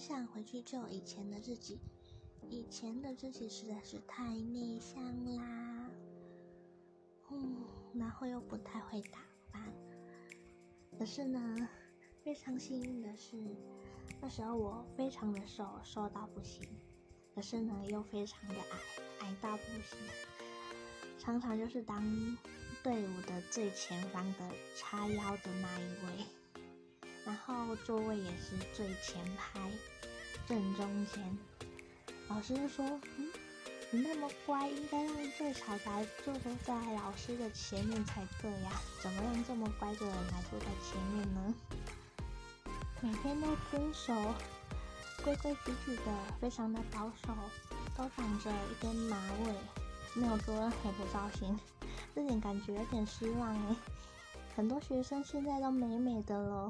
想回去救以前的自己，以前的自己实在是太内向啦，嗯，然后又不太会打扮。可是呢，非常幸运的是，那时候我非常的瘦，瘦到不行，可是呢又非常的矮，矮到不行，常常就是当队伍的最前方的叉腰的那一位。后座位也是最前排，正中间。老师就说：“嗯，你那么乖，应该让最少来坐在老师的前面才对呀，怎么让这么乖的人来坐在前面呢？”每天都遵守规规矩矩的，非常的保守，都绑着一根马尾，没有做任何的造型，这点感觉有点失望哎。很多学生现在都美美的了。